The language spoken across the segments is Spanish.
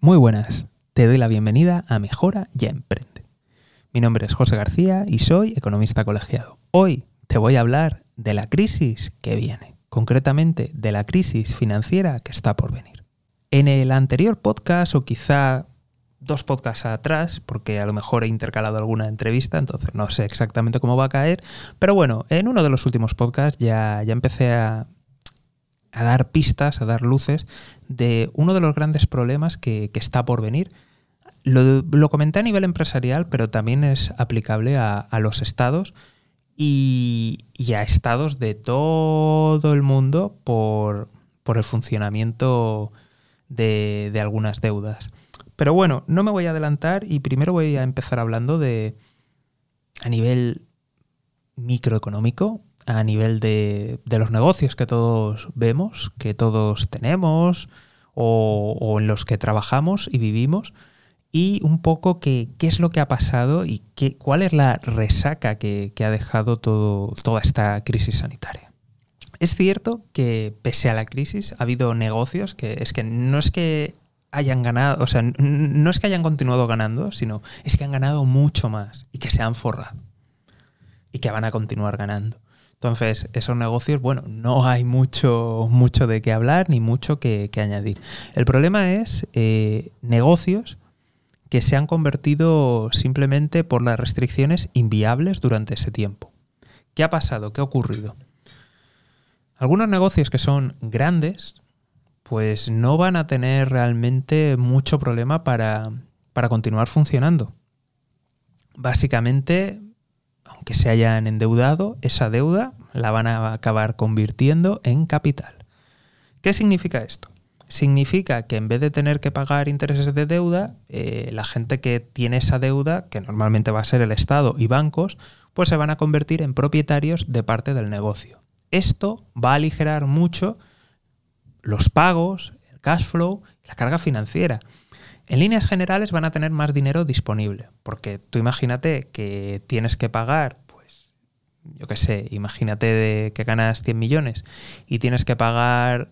Muy buenas, te doy la bienvenida a Mejora y Emprende. Mi nombre es José García y soy economista colegiado. Hoy te voy a hablar de la crisis que viene, concretamente de la crisis financiera que está por venir. En el anterior podcast o quizá dos podcasts atrás, porque a lo mejor he intercalado alguna entrevista, entonces no sé exactamente cómo va a caer, pero bueno, en uno de los últimos podcasts ya, ya empecé a, a dar pistas, a dar luces de uno de los grandes problemas que, está por venir. Lo, comenté a nivel empresarial, pero también es aplicable a, los estados y, a estados de todo el mundo por, el funcionamiento de, de, algunas deudas. Pero bueno, no me voy a adelantar y primero voy a empezar hablando de a nivel microeconómico, a nivel de, los negocios que todos vemos, que todos tenemos o, en los que trabajamos y vivimos y un poco qué es lo que ha pasado y qué, cuál es la resaca que, ha dejado todo, toda esta crisis sanitaria. Es cierto que pese a la crisis ha habido negocios que es que no es que hayan ganado, o sea, no es que hayan continuado ganando, sino es que han ganado mucho más y que se han forrado y que van a continuar ganando. Entonces, esos negocios, bueno, no hay mucho, mucho de qué hablar ni mucho que, añadir. El problema es eh, negocios que se han convertido simplemente por las restricciones inviables durante ese tiempo. ¿Qué ha pasado? ¿Qué ha ocurrido? Algunos negocios que son grandes, pues no van a tener realmente mucho problema para, para continuar funcionando. Básicamente aunque se hayan endeudado, esa deuda la van a acabar convirtiendo en capital. ¿Qué significa esto? Significa que en vez de tener que pagar intereses de deuda, eh, la gente que tiene esa deuda, que normalmente va a ser el Estado y bancos, pues se van a convertir en propietarios de parte del negocio. Esto va a aligerar mucho los pagos, el cash flow, la carga financiera. En líneas generales van a tener más dinero disponible, porque tú imagínate que tienes que pagar, pues, yo qué sé, imagínate de que ganas 100 millones y tienes que pagar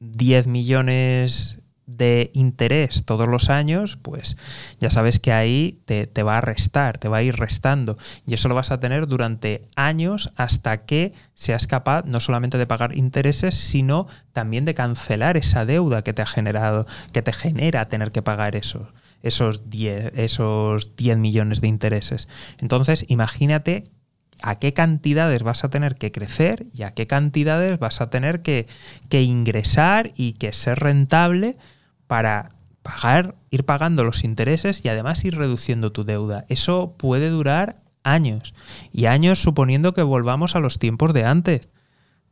10 millones de interés todos los años, pues ya sabes que ahí te, va a restar, te va a ir restando. Y eso lo vas a tener durante años hasta que seas capaz no solamente de pagar intereses, sino también de cancelar esa deuda que te ha generado, que te genera tener que pagar eso, esos 10, esos 10 millones de intereses. Entonces, imagínate a qué cantidades vas a tener que crecer y a qué cantidades vas a tener que, que ingresar y que ser rentable para pagar, ir pagando los intereses y además ir reduciendo tu deuda. Eso puede durar años y años suponiendo que volvamos a los tiempos de antes.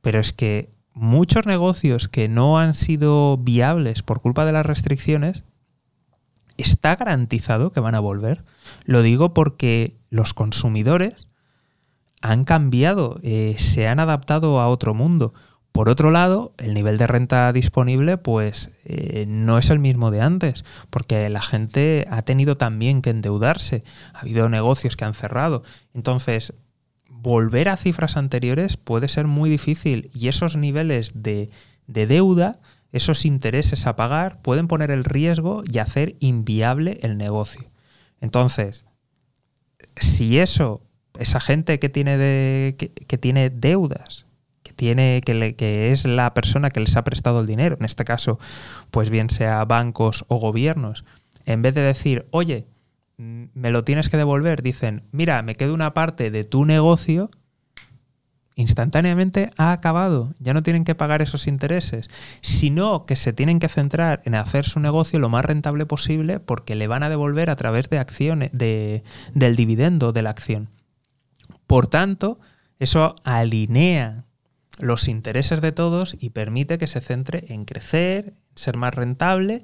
Pero es que muchos negocios que no han sido viables por culpa de las restricciones, está garantizado que van a volver. Lo digo porque los consumidores han cambiado, eh, se han adaptado a otro mundo. Por otro lado, el nivel de renta disponible pues eh, no es el mismo de antes, porque la gente ha tenido también que endeudarse, ha habido negocios que han cerrado. Entonces, volver a cifras anteriores puede ser muy difícil y esos niveles de, de deuda, esos intereses a pagar, pueden poner el riesgo y hacer inviable el negocio. Entonces, si eso, esa gente que tiene, de, que tiene deudas, tiene, que, que es la persona que les ha prestado el dinero, en este caso, pues bien sea bancos o gobiernos, en vez de decir, oye, mm, me lo tienes que devolver, dicen, mira, me queda una parte de tu negocio, instantáneamente ha acabado, ya no tienen que pagar esos intereses, sino que se tienen que centrar en hacer su negocio lo más rentable posible porque le van a devolver a través de acciones, de, del dividendo de la acción. Por tanto, eso alinea los intereses de todos y permite que se centre en crecer, ser más rentable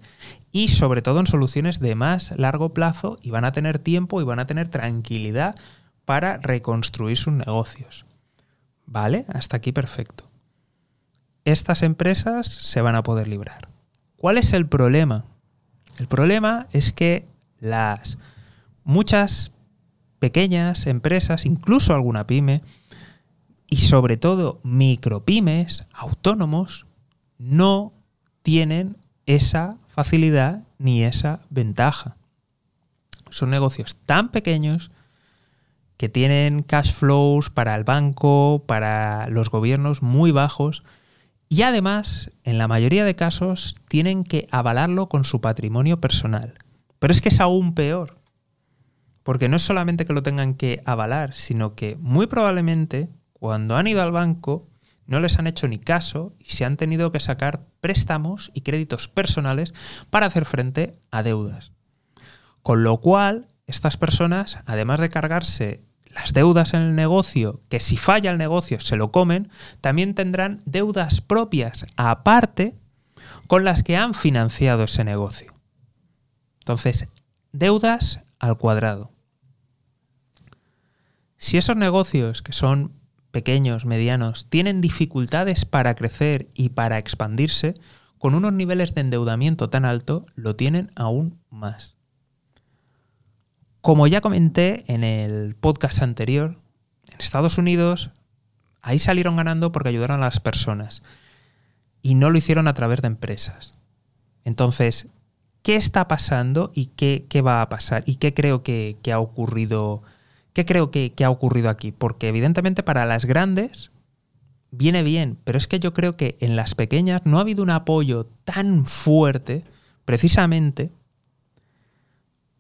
y sobre todo en soluciones de más largo plazo y van a tener tiempo y van a tener tranquilidad para reconstruir sus negocios. ¿Vale? Hasta aquí perfecto. Estas empresas se van a poder librar. ¿Cuál es el problema? El problema es que las muchas pequeñas empresas, incluso alguna pyme, y sobre todo micropymes, autónomos, no tienen esa facilidad ni esa ventaja. Son negocios tan pequeños que tienen cash flows para el banco, para los gobiernos muy bajos y además, en la mayoría de casos, tienen que avalarlo con su patrimonio personal. Pero es que es aún peor, porque no es solamente que lo tengan que avalar, sino que muy probablemente cuando han ido al banco no les han hecho ni caso y se han tenido que sacar préstamos y créditos personales para hacer frente a deudas. Con lo cual, estas personas, además de cargarse las deudas en el negocio, que si falla el negocio se lo comen, también tendrán deudas propias aparte con las que han financiado ese negocio. Entonces, deudas al cuadrado. Si esos negocios que son pequeños, medianos, tienen dificultades para crecer y para expandirse, con unos niveles de endeudamiento tan alto, lo tienen aún más. Como ya comenté en el podcast anterior, en Estados Unidos, ahí salieron ganando porque ayudaron a las personas y no lo hicieron a través de empresas. Entonces, ¿qué está pasando y qué, va a pasar? ¿Y qué creo que, que ha ocurrido ¿Qué creo que, ha ocurrido aquí? Porque evidentemente para las grandes viene bien, pero es que yo creo que en las pequeñas no ha habido un apoyo tan fuerte precisamente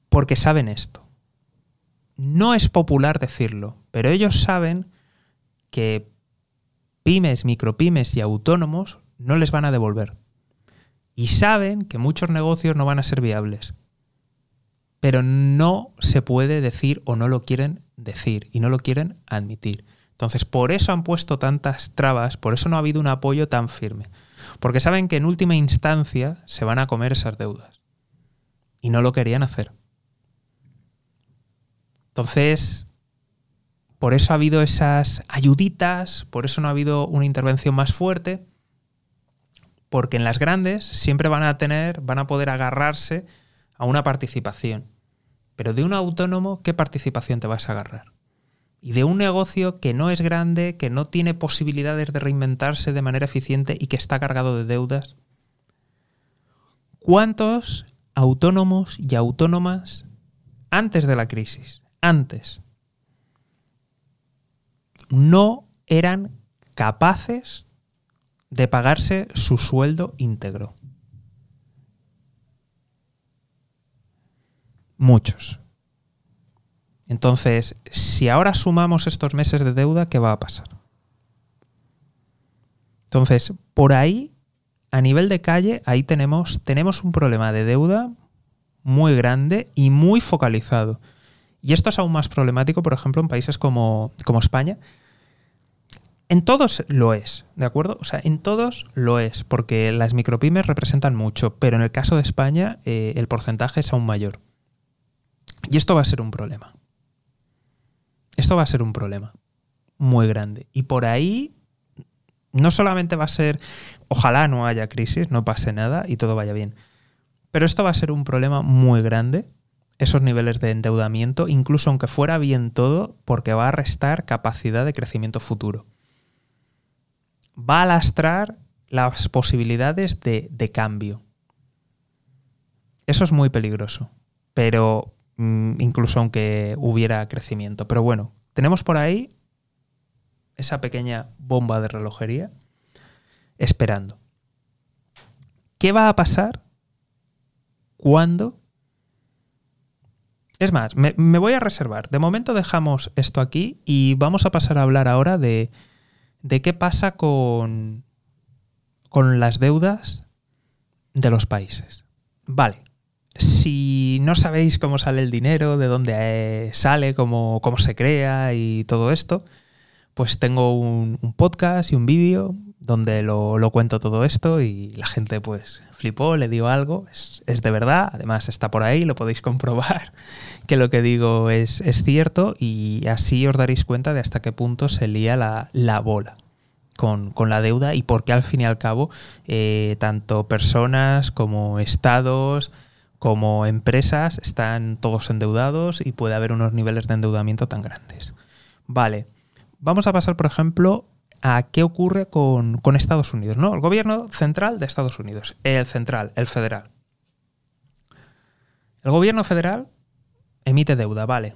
porque saben esto. No es popular decirlo, pero ellos saben que pymes, micropymes y autónomos no les van a devolver. Y saben que muchos negocios no van a ser viables pero no se puede decir o no lo quieren decir y no lo quieren admitir. Entonces, por eso han puesto tantas trabas, por eso no ha habido un apoyo tan firme. Porque saben que en última instancia se van a comer esas deudas. Y no lo querían hacer. Entonces, por eso ha habido esas ayuditas, por eso no ha habido una intervención más fuerte, porque en las grandes siempre van a tener, van a poder agarrarse a una participación. Pero de un autónomo, ¿qué participación te vas a agarrar? Y de un negocio que no es grande, que no tiene posibilidades de reinventarse de manera eficiente y que está cargado de deudas. ¿Cuántos autónomos y autónomas antes de la crisis, antes, no eran capaces de pagarse su sueldo íntegro? Muchos. Entonces, si ahora sumamos estos meses de deuda, ¿qué va a pasar? Entonces, por ahí, a nivel de calle, ahí tenemos, tenemos un problema de deuda muy grande y muy focalizado. Y esto es aún más problemático, por ejemplo, en países como, como España. En todos lo es, ¿de acuerdo? O sea, en todos lo es, porque las micropymes representan mucho, pero en el caso de España eh, el porcentaje es aún mayor. Y esto va a ser un problema. Esto va a ser un problema muy grande. Y por ahí no solamente va a ser, ojalá no haya crisis, no pase nada y todo vaya bien, pero esto va a ser un problema muy grande, esos niveles de endeudamiento, incluso aunque fuera bien todo, porque va a restar capacidad de crecimiento futuro. Va a lastrar las posibilidades de, de cambio. Eso es muy peligroso, pero incluso aunque hubiera crecimiento. Pero bueno, tenemos por ahí esa pequeña bomba de relojería esperando. ¿Qué va a pasar cuando... Es más, me, voy a reservar. De momento dejamos esto aquí y vamos a pasar a hablar ahora de, de qué pasa con, con las deudas de los países. Vale, si no sabéis cómo sale el dinero, de dónde eh, sale, cómo, cómo se crea y todo esto, pues tengo un, podcast y un vídeo donde lo, cuento todo esto y la gente pues flipó, le dio algo, es, de verdad, además está por ahí, lo podéis comprobar que lo que digo es, es cierto y así os daréis cuenta de hasta qué punto se lía la, bola. Con, la deuda y por qué al fin y al cabo eh, tanto personas como estados, como empresas están todos endeudados y puede haber unos niveles de endeudamiento tan grandes. Vale, vamos a pasar, por ejemplo, a qué ocurre con, Estados Unidos, ¿no? El gobierno central de Estados Unidos, el central, el federal. El gobierno federal emite deuda, vale.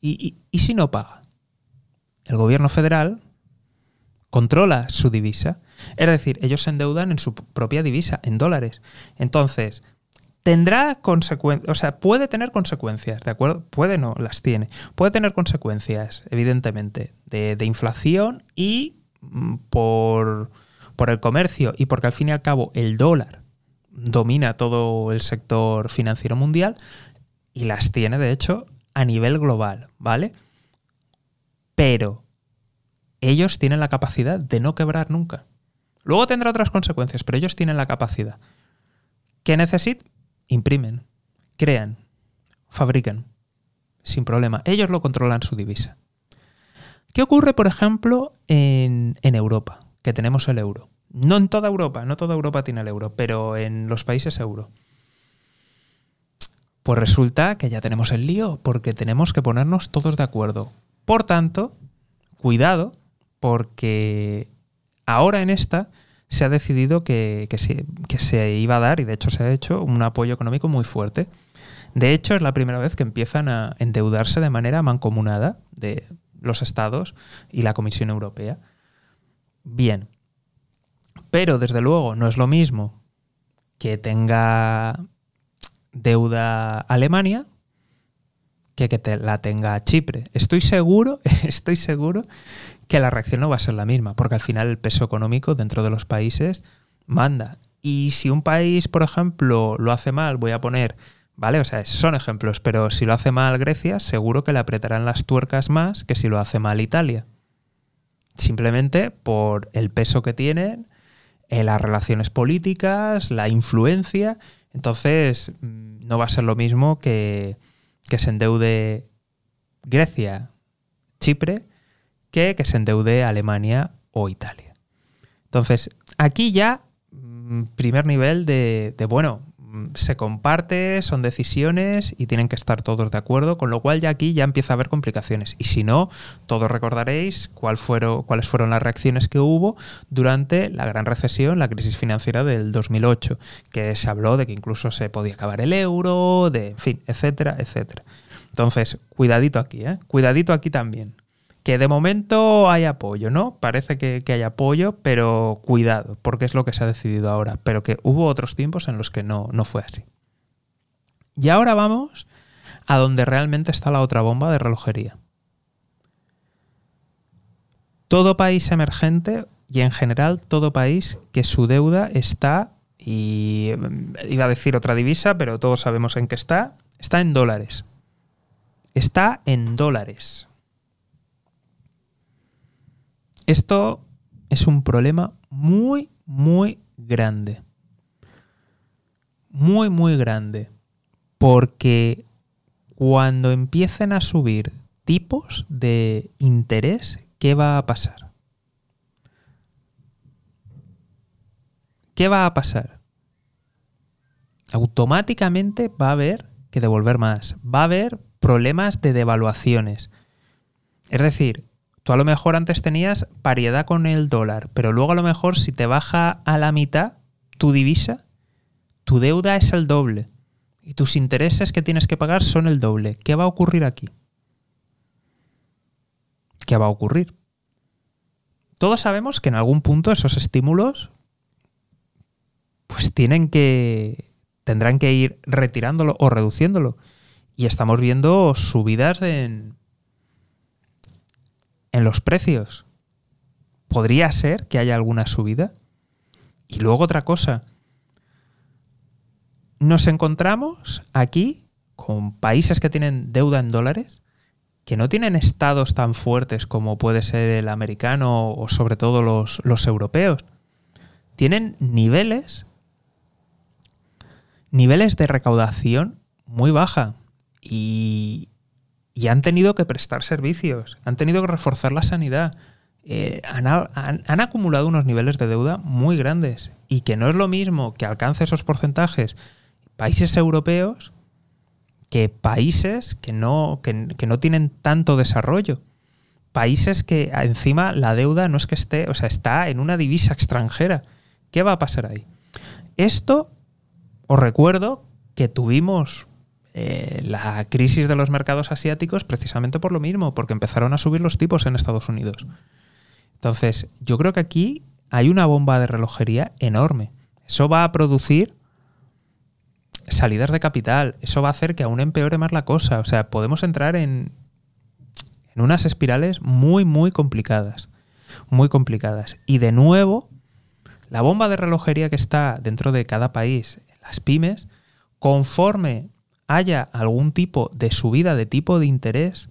¿Y, y si no paga? El gobierno federal controla su divisa. Es decir, ellos se endeudan en su propia divisa, en dólares. Entonces, tendrá consecuencias, o sea, puede tener consecuencias, ¿de acuerdo? Puede no, las tiene. Puede tener consecuencias, evidentemente, de, inflación y mm, por, por, el comercio y porque al fin y al cabo el dólar domina todo el sector financiero mundial y las tiene, de hecho, a nivel global, ¿vale? Pero ellos tienen la capacidad de no quebrar nunca. Luego tendrá otras consecuencias, pero ellos tienen la capacidad. ¿Qué necesitan? Imprimen, crean, fabrican, sin problema. Ellos lo controlan su divisa. ¿Qué ocurre, por ejemplo, en, en Europa? Que tenemos el euro. No en toda Europa, no toda Europa tiene el euro, pero en los países euro. Pues resulta que ya tenemos el lío, porque tenemos que ponernos todos de acuerdo. Por tanto, cuidado, porque ahora en esta se ha decidido que, se, iba a dar, y de hecho se ha hecho, un apoyo económico muy fuerte. De hecho, es la primera vez que empiezan a endeudarse de manera mancomunada de los estados y la Comisión Europea. Bien. Pero desde luego no es lo mismo que tenga deuda Alemania que que la tenga Chipre. Estoy seguro, estoy seguro que la reacción no va a ser la misma, porque al final el peso económico dentro de los países manda. Y si un país, por ejemplo, lo hace mal, voy a poner, ¿vale? O sea, son ejemplos, pero si lo hace mal Grecia, seguro que le apretarán las tuercas más que si lo hace mal Italia. Simplemente por el peso que tienen, en las relaciones políticas, la influencia. Entonces, mm, no va a ser lo mismo que, que se endeude Grecia, Chipre, que que se endeude Alemania o Italia. Entonces, aquí ya, mm, primer nivel de, bueno, mm, se comparte, son decisiones y tienen que estar todos de acuerdo, con lo cual ya aquí ya empieza a haber complicaciones. Y si no, todos recordaréis cuál fueron, cuáles fueron las reacciones que hubo durante la gran recesión, la crisis financiera del 2008, que se habló de que incluso se podía acabar el euro, de, en fin, etcétera, etcétera. Entonces, cuidadito aquí, ¿eh? Cuidadito aquí también que de momento hay apoyo, ¿no? Parece que, hay apoyo, pero cuidado, porque es lo que se ha decidido ahora, pero que hubo otros tiempos en los que no, no fue así. Y ahora vamos a donde realmente está la otra bomba de relojería. Todo país emergente y en general todo país que su deuda está, y iba a decir otra divisa, pero todos sabemos en qué está, está en dólares. Está en dólares. Esto es un problema muy, muy grande. Muy, muy grande. Porque cuando empiecen a subir tipos de interés, ¿qué va a pasar? ¿Qué va a pasar? Automáticamente va a haber que devolver más. Va a haber problemas de devaluaciones. Es decir, Tú a lo mejor antes tenías paridad con el dólar, pero luego a lo mejor si te baja a la mitad tu divisa, tu deuda es el doble y tus intereses que tienes que pagar son el doble. ¿Qué va a ocurrir aquí? ¿Qué va a ocurrir? Todos sabemos que en algún punto esos estímulos pues tienen que tendrán que ir retirándolo o reduciéndolo. Y estamos viendo subidas en, en los precios. Podría ser que haya alguna subida. Y luego otra cosa. Nos encontramos aquí con países que tienen deuda en dólares, que no tienen estados tan fuertes como puede ser el americano o sobre todo los, los europeos. Tienen niveles, niveles de recaudación muy baja. Y, y han tenido que prestar servicios, han tenido que reforzar la sanidad, eh, han, acumulado unos niveles de deuda muy grandes y que no es lo mismo que alcance esos porcentajes países europeos que países que no, que, no tienen tanto desarrollo. Países que encima la deuda no es que esté, o sea, está en una divisa extranjera. ¿Qué va a pasar ahí? Esto, os recuerdo que tuvimos eh, la crisis de los mercados asiáticos precisamente por lo mismo, porque empezaron a subir los tipos en Estados Unidos. Entonces, yo creo que aquí hay una bomba de relojería enorme. Eso va a producir salidas de capital. Eso va a hacer que aún empeore más la cosa. O sea, podemos entrar en, en unas espirales muy, muy complicadas. Muy complicadas. Y de nuevo, la bomba de relojería que está dentro de cada país, las pymes, conforme haya algún tipo de subida de tipo de interés,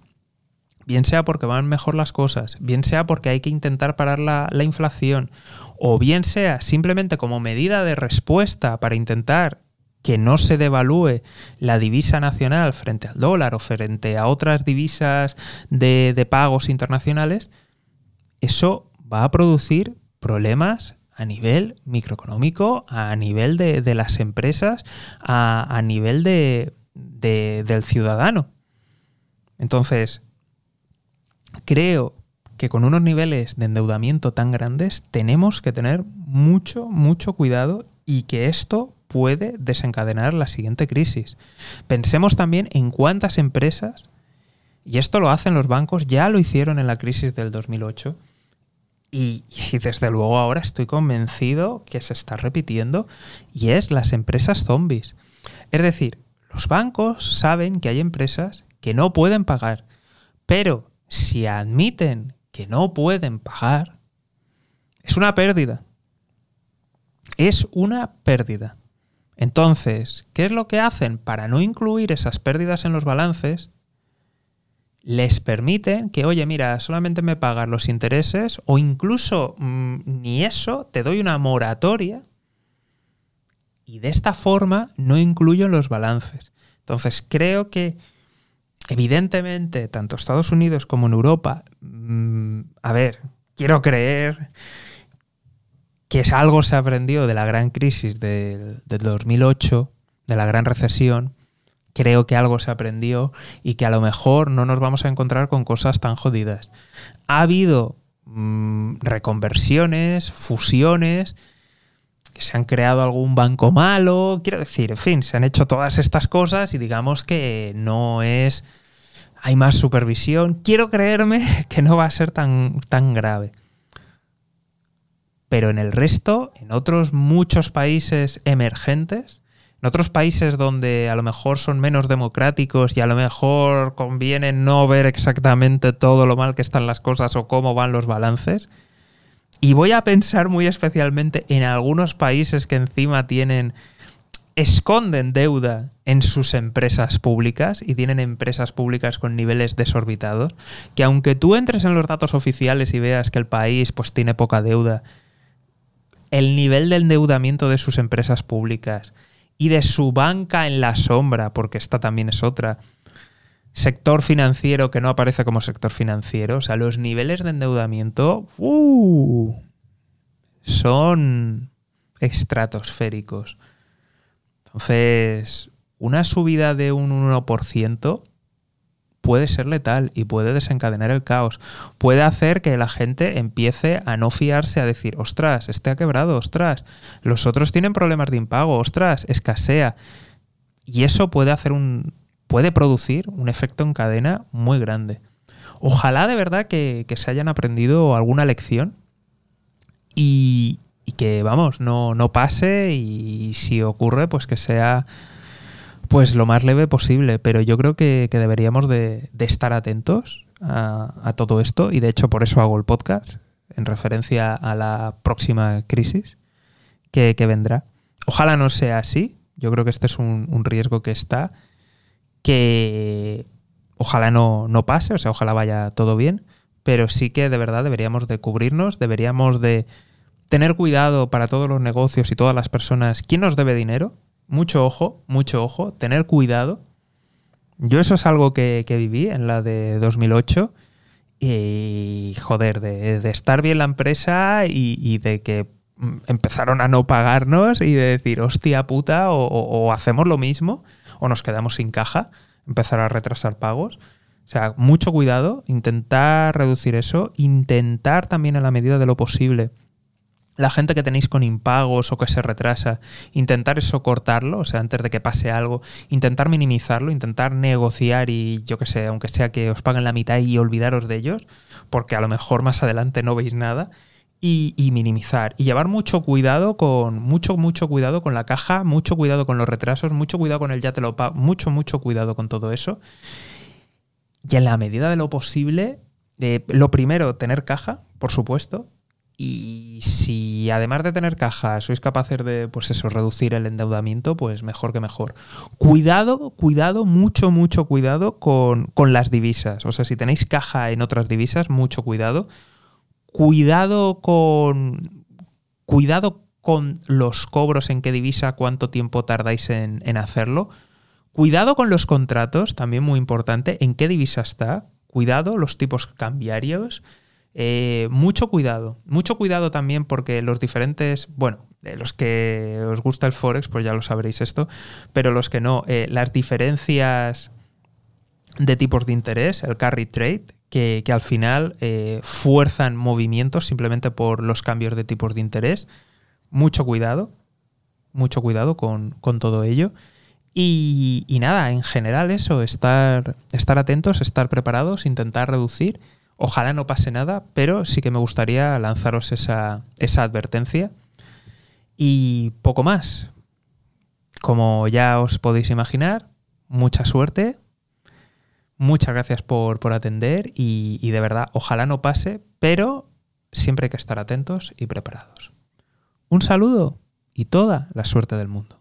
bien sea porque van mejor las cosas, bien sea porque hay que intentar parar la, la inflación, o bien sea simplemente como medida de respuesta para intentar que no se devalúe la divisa nacional frente al dólar o frente a otras divisas de, pagos internacionales, eso va a producir problemas a nivel microeconómico, a nivel de, las empresas, a, nivel de, del ciudadano. Entonces, creo que con unos niveles de endeudamiento tan grandes tenemos que tener mucho, mucho cuidado y que esto puede desencadenar la siguiente crisis. Pensemos también en cuántas empresas, y esto lo hacen los bancos, ya lo hicieron en la crisis del 2008, y, desde luego ahora estoy convencido que se está repitiendo, y es las empresas zombies. Es decir, los bancos saben que hay empresas que no pueden pagar, pero si admiten que no pueden pagar, es una pérdida. Es una pérdida. Entonces, ¿qué es lo que hacen? Para no incluir esas pérdidas en los balances, les permiten que, oye, mira, solamente me pagas los intereses o incluso mm, ni eso, te doy una moratoria y de esta forma no incluyo los balances. Entonces, creo que evidentemente, tanto Estados Unidos como en Europa, mm, a ver, quiero creer que es algo se aprendió de la gran crisis del, 2008, de la gran recesión, creo que algo se aprendió y que a lo mejor no nos vamos a encontrar con cosas tan jodidas. Ha habido mm, reconversiones, fusiones, se han creado algún banco malo, quiero decir, en fin, se han hecho todas estas cosas y digamos que no es... Hay más supervisión. Quiero creerme que no va a ser tan, tan grave. Pero en el resto, en otros muchos países emergentes, en otros países donde a lo mejor son menos democráticos y a lo mejor conviene no ver exactamente todo lo mal que están las cosas o cómo van los balances. Y voy a pensar muy especialmente en algunos países que encima tienen esconden deuda en sus empresas públicas y tienen empresas públicas con niveles desorbitados, que aunque tú entres en los datos oficiales y veas que el país pues tiene poca deuda, el nivel de endeudamiento de sus empresas públicas y de su banca en la sombra, porque esta también es otra, sector financiero que no aparece como sector financiero, o sea, los niveles de endeudamiento uh, son estratosféricos. Entonces, una subida de un 1% puede ser letal y puede desencadenar el caos. Puede hacer que la gente empiece a no fiarse, a decir, ostras, este ha quebrado, ostras, los otros tienen problemas de impago, ostras, escasea. Y eso puede hacer un. Puede producir un efecto en cadena muy grande. Ojalá de verdad que, se hayan aprendido alguna lección y, y que, vamos, no, no pase y si ocurre, pues que sea pues lo más leve posible, pero yo creo que, deberíamos de, estar atentos a, todo esto y de hecho por eso hago el podcast, en referencia a la próxima crisis que, vendrá. Ojalá no sea así, yo creo que este es un, riesgo que está, que ojalá no, no, pase, o sea, ojalá vaya todo bien, pero sí que de verdad deberíamos de cubrirnos, deberíamos de tener cuidado para todos los negocios y todas las personas, ¿quién nos debe dinero? mucho ojo, mucho ojo, tener cuidado. Yo eso es algo que, viví en la de 2008 y joder, de, estar bien la empresa y, de que mm, empezaron a no pagarnos y de decir, hostia puta, o, hacemos lo mismo o nos quedamos sin caja, empezar a retrasar pagos. O sea, mucho cuidado, intentar reducir eso, intentar también en la medida de lo posible la gente que tenéis con impagos o que se retrasa, intentar eso cortarlo, o sea, antes de que pase algo, intentar minimizarlo, intentar negociar y yo que sé, aunque sea que os paguen la mitad y olvidaros de ellos, porque a lo mejor más adelante no veis nada. Y, minimizar y llevar mucho cuidado con mucho mucho cuidado con la caja mucho cuidado con los retrasos mucho cuidado con el ya te lo pago mucho mucho cuidado con todo eso y en la medida de lo posible eh, lo primero tener caja por supuesto y si además de tener caja sois capaces de, pues eso, reducir el endeudamiento, pues mejor que mejor. Cuidado, cuidado, mucho, mucho cuidado con, con las divisas. O sea, si tenéis caja en otras divisas, mucho cuidado. Cuidado con. Cuidado con los cobros en qué divisa, cuánto tiempo tardáis en, en hacerlo. Cuidado con los contratos, también muy importante, en qué divisa está. Cuidado, los tipos cambiarios. Eh, mucho cuidado, mucho cuidado también porque los diferentes, bueno, eh, los que os gusta el Forex, pues ya lo sabréis esto, pero los que no, eh, las diferencias de tipos de interés, el carry trade, que, al final fuerzan movimientos simplemente por los cambios de tipos de interés. Mucho cuidado, mucho cuidado con, con todo ello. Y, y, nada, en general eso, estar, estar atentos, estar preparados, intentar reducir Ojalá no pase nada, pero sí que me gustaría lanzaros esa, esa advertencia. Y poco más. Como ya os podéis imaginar, mucha suerte. Muchas gracias por, por atender y, y de verdad, ojalá no pase, pero siempre hay que estar atentos y preparados. Un saludo y toda la suerte del mundo.